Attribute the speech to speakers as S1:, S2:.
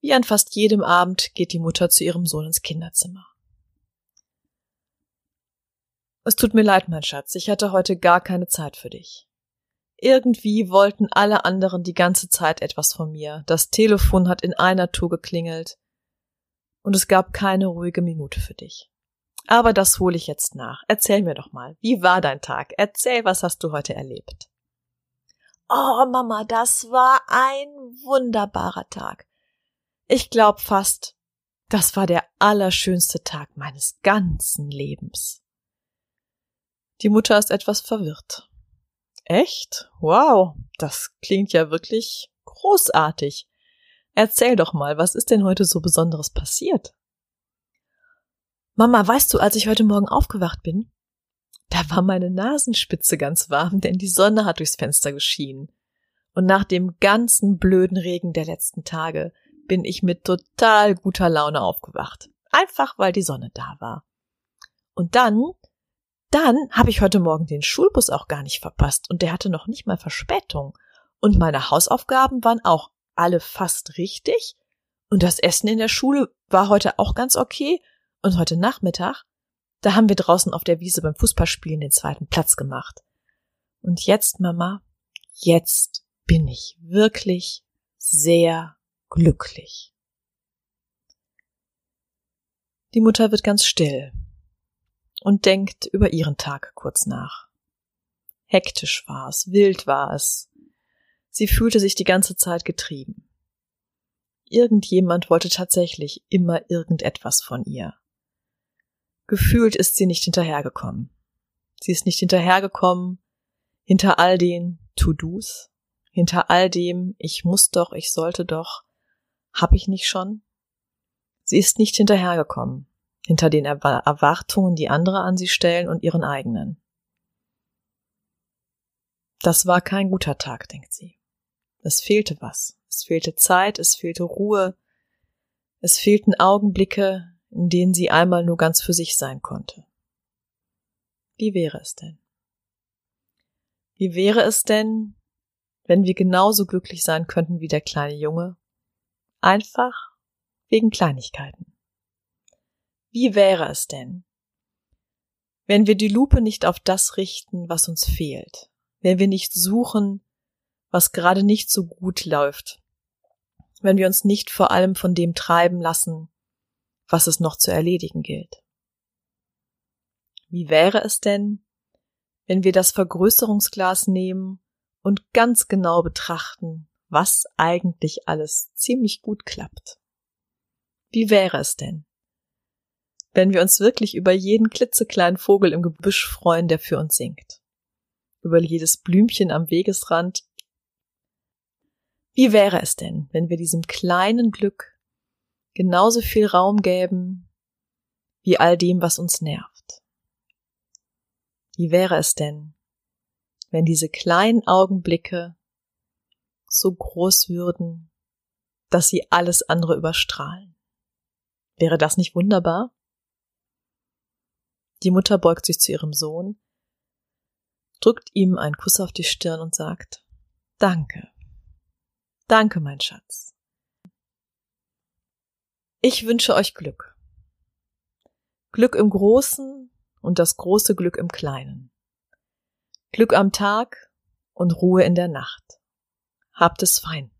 S1: Wie an fast jedem Abend geht die Mutter zu ihrem Sohn ins Kinderzimmer. Es tut mir leid, mein Schatz, ich hatte heute gar keine Zeit für dich. Irgendwie wollten alle anderen die ganze Zeit etwas von mir. Das Telefon hat in einer Tour geklingelt. Und es gab keine ruhige Minute für dich. Aber das hole ich jetzt nach. Erzähl mir doch mal, wie war dein Tag? Erzähl, was hast du heute erlebt? Oh, Mama, das war ein wunderbarer Tag. Ich glaub fast, das war der allerschönste Tag meines ganzen Lebens. Die Mutter ist etwas verwirrt. Echt? Wow, das klingt ja wirklich großartig. Erzähl doch mal, was ist denn heute so Besonderes passiert? Mama, weißt du, als ich heute Morgen aufgewacht bin, da war meine Nasenspitze ganz warm, denn die Sonne hat durchs Fenster geschienen. Und nach dem ganzen blöden Regen der letzten Tage bin ich mit total guter Laune aufgewacht. Einfach weil die Sonne da war. Und dann, dann habe ich heute Morgen den Schulbus auch gar nicht verpasst und der hatte noch nicht mal Verspätung. Und meine Hausaufgaben waren auch alle fast richtig. Und das Essen in der Schule war heute auch ganz okay. Und heute Nachmittag, da haben wir draußen auf der Wiese beim Fußballspielen den zweiten Platz gemacht. Und jetzt, Mama, jetzt bin ich wirklich sehr glücklich. Die Mutter wird ganz still und denkt über ihren Tag kurz nach. Hektisch war es, wild war es. Sie fühlte sich die ganze Zeit getrieben. Irgendjemand wollte tatsächlich immer irgendetwas von ihr. Gefühlt ist sie nicht hinterhergekommen. Sie ist nicht hinterhergekommen hinter all den To-Dos, hinter all dem ich muss doch, ich sollte doch, hab ich nicht schon? Sie ist nicht hinterhergekommen, hinter den Erwartungen, die andere an sie stellen und ihren eigenen. Das war kein guter Tag, denkt sie. Es fehlte was. Es fehlte Zeit, es fehlte Ruhe, es fehlten Augenblicke, in denen sie einmal nur ganz für sich sein konnte. Wie wäre es denn? Wie wäre es denn, wenn wir genauso glücklich sein könnten wie der kleine Junge Einfach wegen Kleinigkeiten. Wie wäre es denn, wenn wir die Lupe nicht auf das richten, was uns fehlt, wenn wir nicht suchen, was gerade nicht so gut läuft, wenn wir uns nicht vor allem von dem treiben lassen, was es noch zu erledigen gilt. Wie wäre es denn, wenn wir das Vergrößerungsglas nehmen und ganz genau betrachten, was eigentlich alles ziemlich gut klappt. Wie wäre es denn, wenn wir uns wirklich über jeden klitzekleinen Vogel im Gebüsch freuen, der für uns singt? Über jedes Blümchen am Wegesrand? Wie wäre es denn, wenn wir diesem kleinen Glück genauso viel Raum gäben wie all dem, was uns nervt? Wie wäre es denn, wenn diese kleinen Augenblicke so groß würden, dass sie alles andere überstrahlen. Wäre das nicht wunderbar? Die Mutter beugt sich zu ihrem Sohn, drückt ihm einen Kuss auf die Stirn und sagt Danke. Danke, mein Schatz. Ich wünsche euch Glück. Glück im Großen und das große Glück im Kleinen. Glück am Tag und Ruhe in der Nacht. Habt es fein.